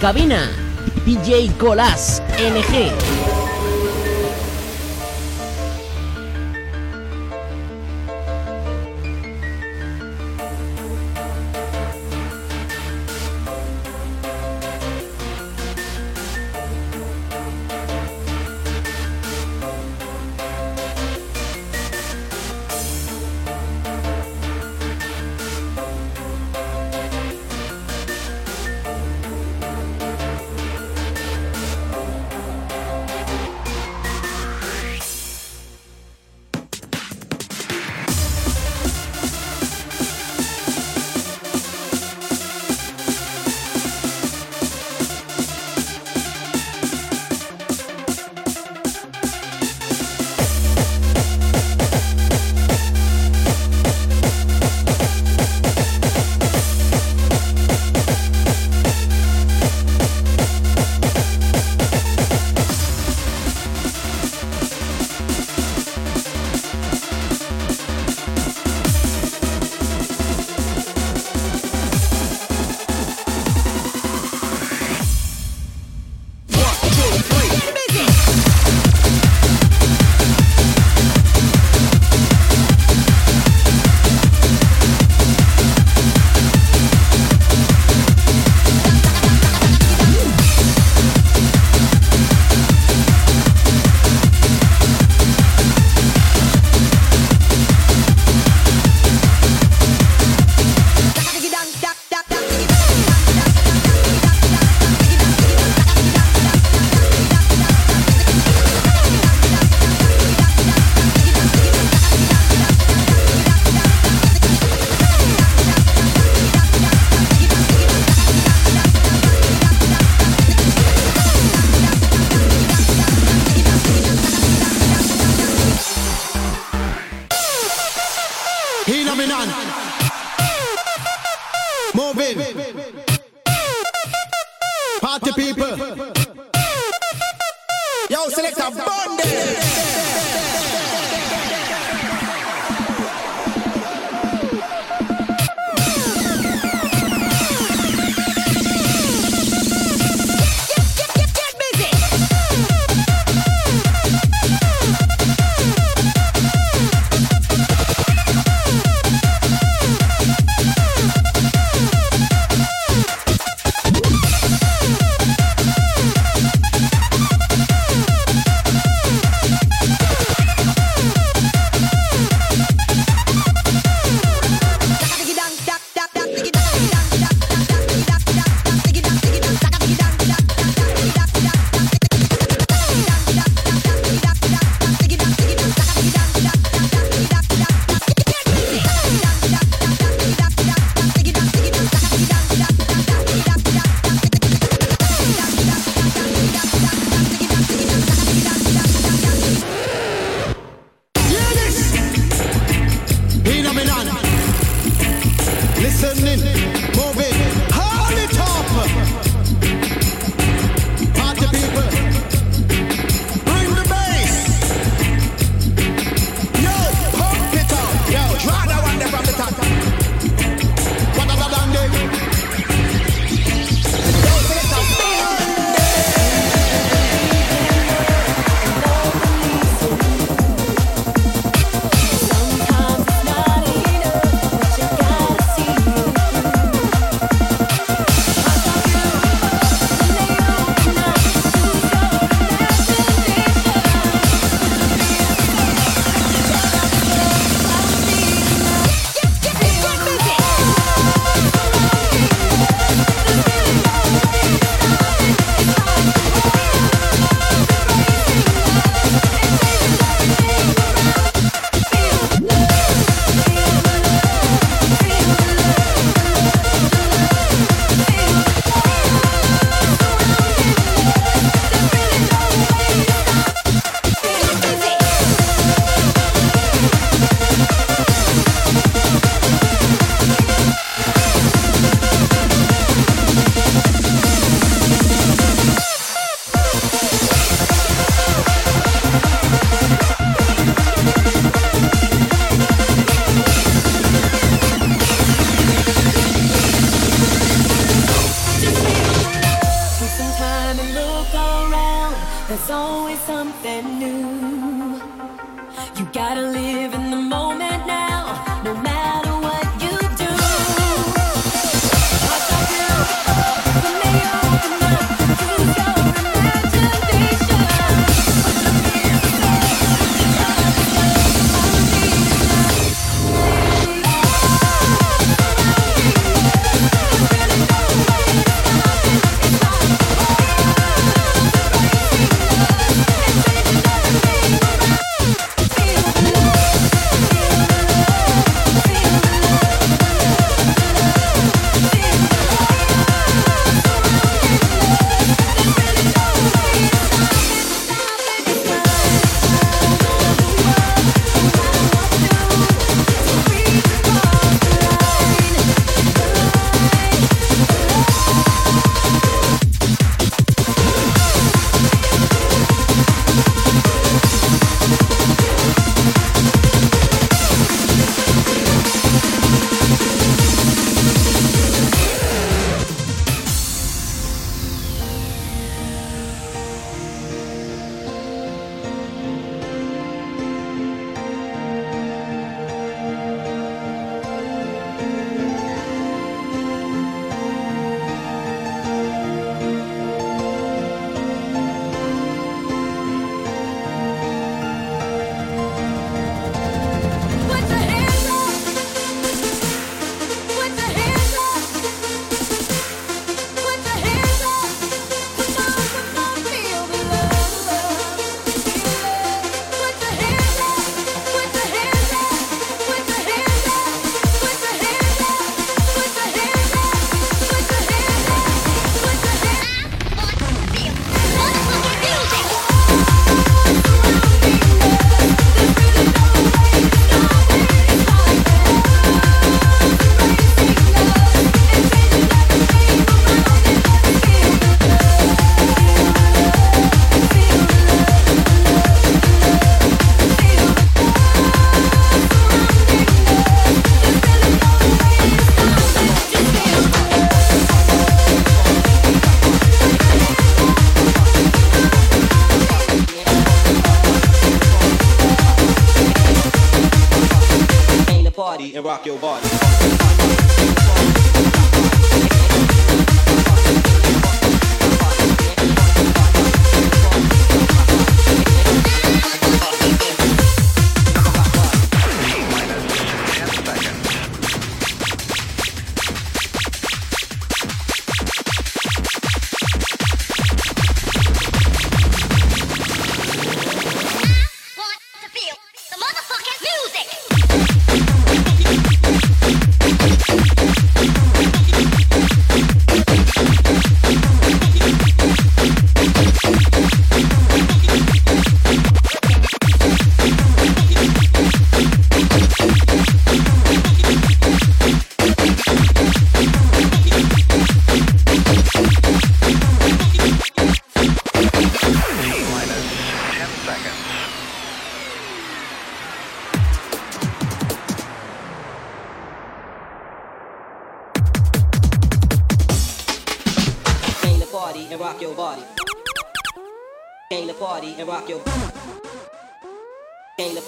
Cabina, DJ Colas NG.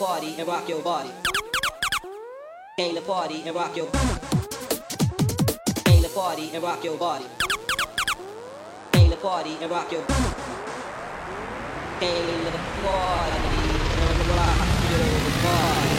party and rock your body. Came the party and rock your Came the party and rock your body. Came the party and rock your Came the party and rock your body.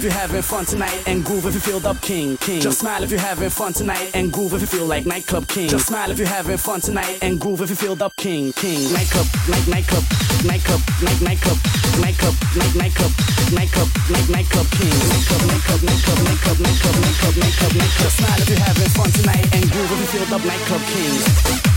If you're having fun tonight and groove if you feel the king, king. Just smile if you're having fun tonight and groove if you feel like nightclub king. Just smile if you're having fun tonight and groove if you feel the king, king. Nightclub, night nightclub, nightclub, night nightclub, nightclub, night nightclub, nightclub, night nightclub king. Nightclub, nightclub, nightclub, nightclub, nightclub, nightclub, nightclub, nightclub. Just smile if you're having fun tonight and groove if you feel the nightclub kings.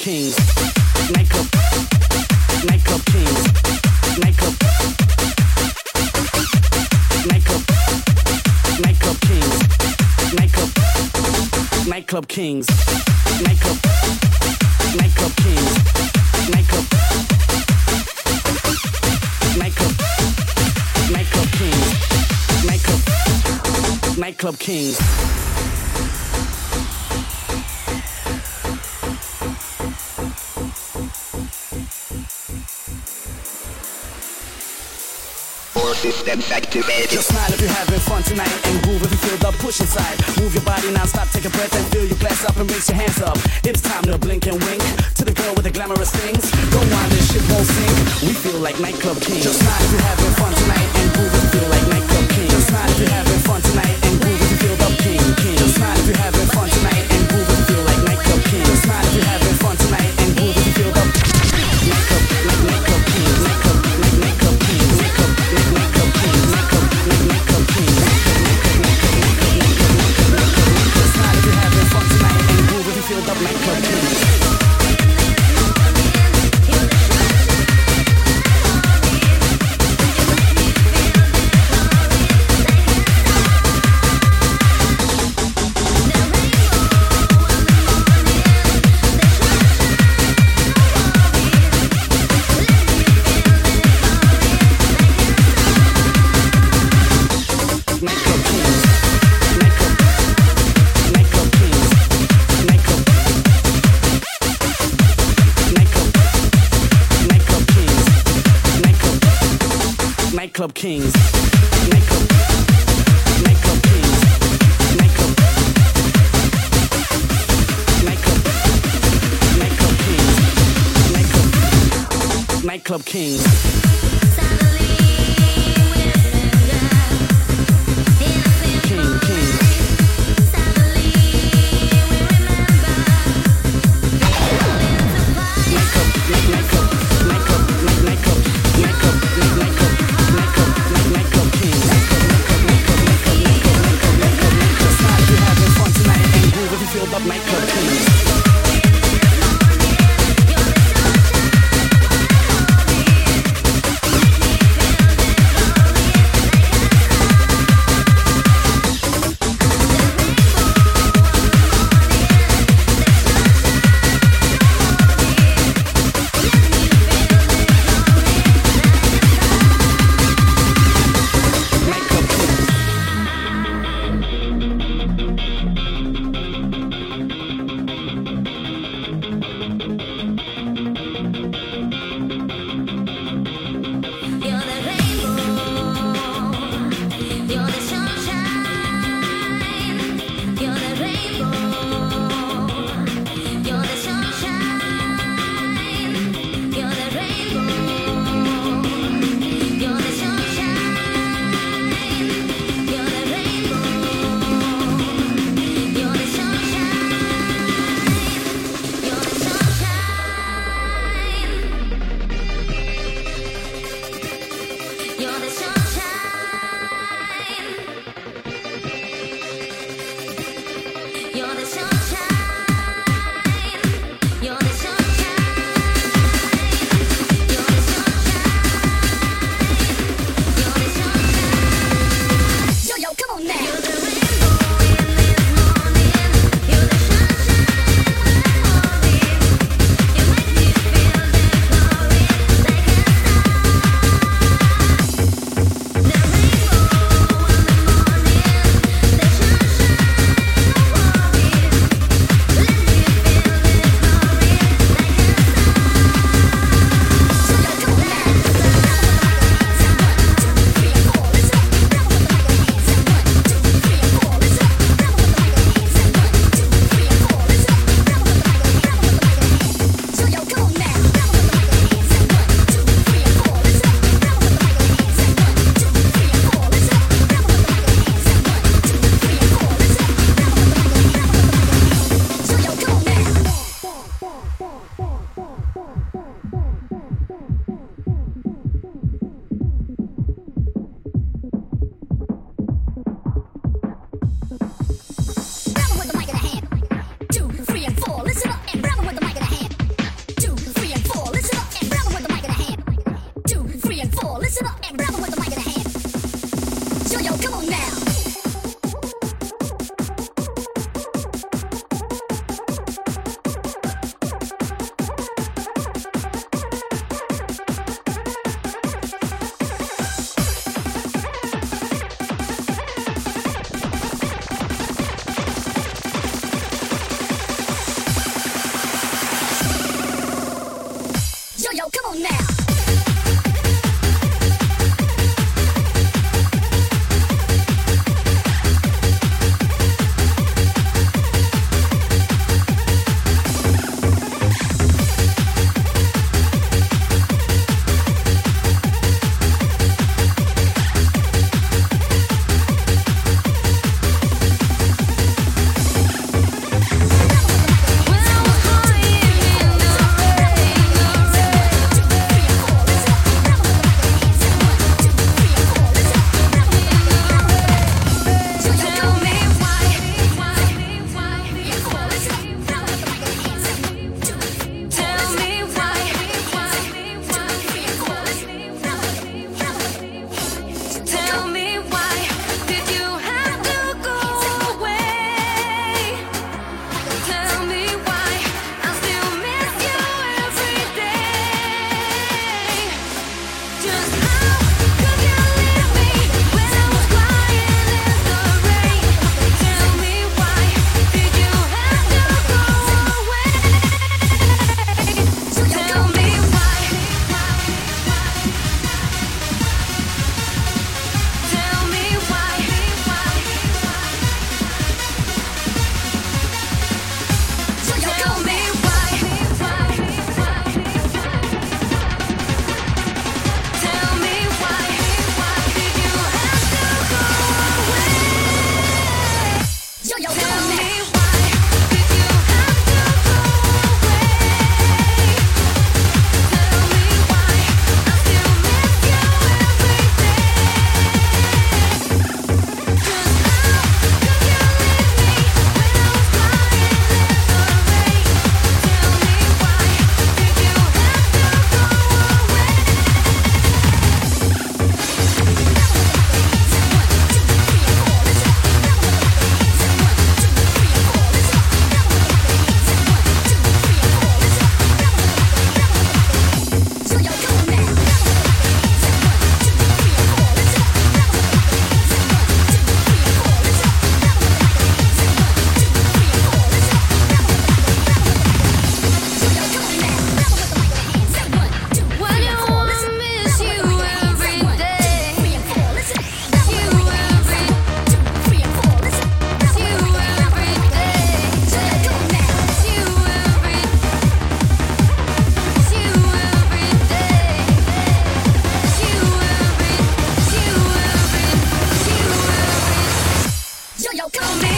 Kings. Nightclub. Nightclub kings. Nightclub. Nightclub. Nightclub kings. Nightclub. Nightclub kings. Nightclub. Nightclub kings. Nightclub. Nightclub. Nightclub kings. Nightclub. Nightclub kings. Systems activated. Just smile if you're having fun tonight and groove if you feel the push inside. Move your body non-stop, take a breath and fill your glass up and raise your hands up. It's time to blink and wink to the girl with the glamorous things. Don't mind this shit won't sink. We feel like nightclub kings. Just smile if you're having fun tonight and groove if you feel like nightclub kings. Just smile if you're having fun tonight and groove if you feel the king, king. Just smile if you're having yo, come on now. Tell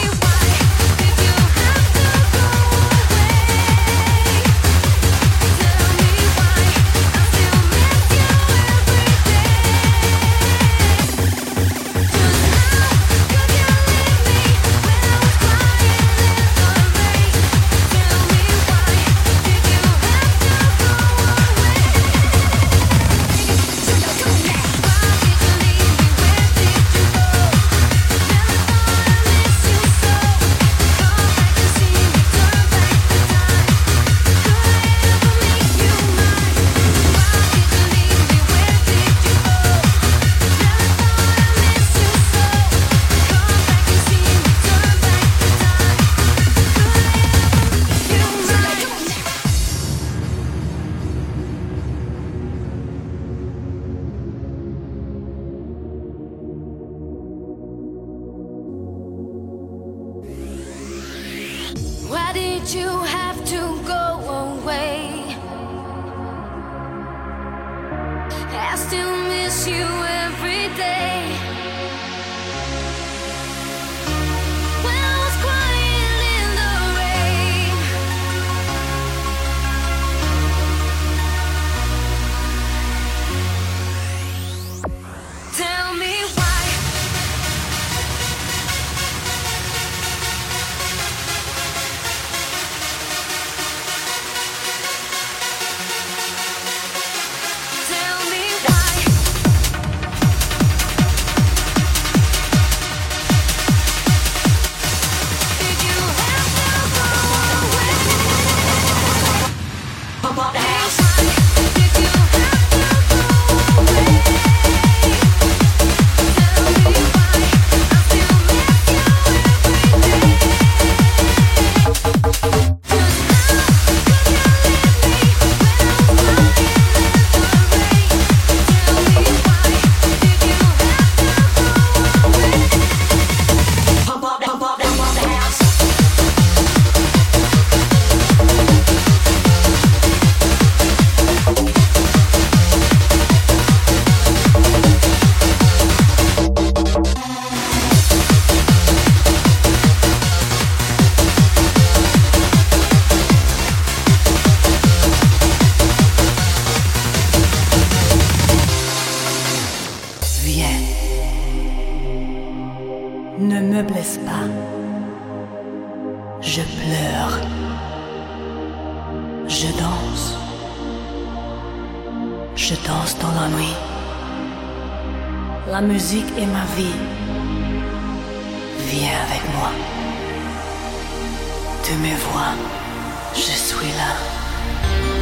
Je danse dans la nuit. La musique est ma vie. Viens avec moi. Tu me vois, je suis là.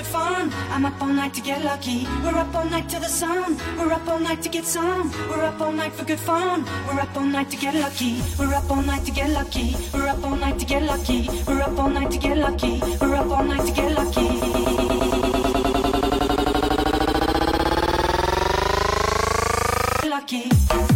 good fun. I'm up all night to get lucky. We're up all night till the sun. We're up all night to get some. We're up all night for good fun. We're up all night to get lucky. We're up all night to get lucky. We're up all night to get lucky. We're up all night to get lucky. We're up all night to get lucky. lucky.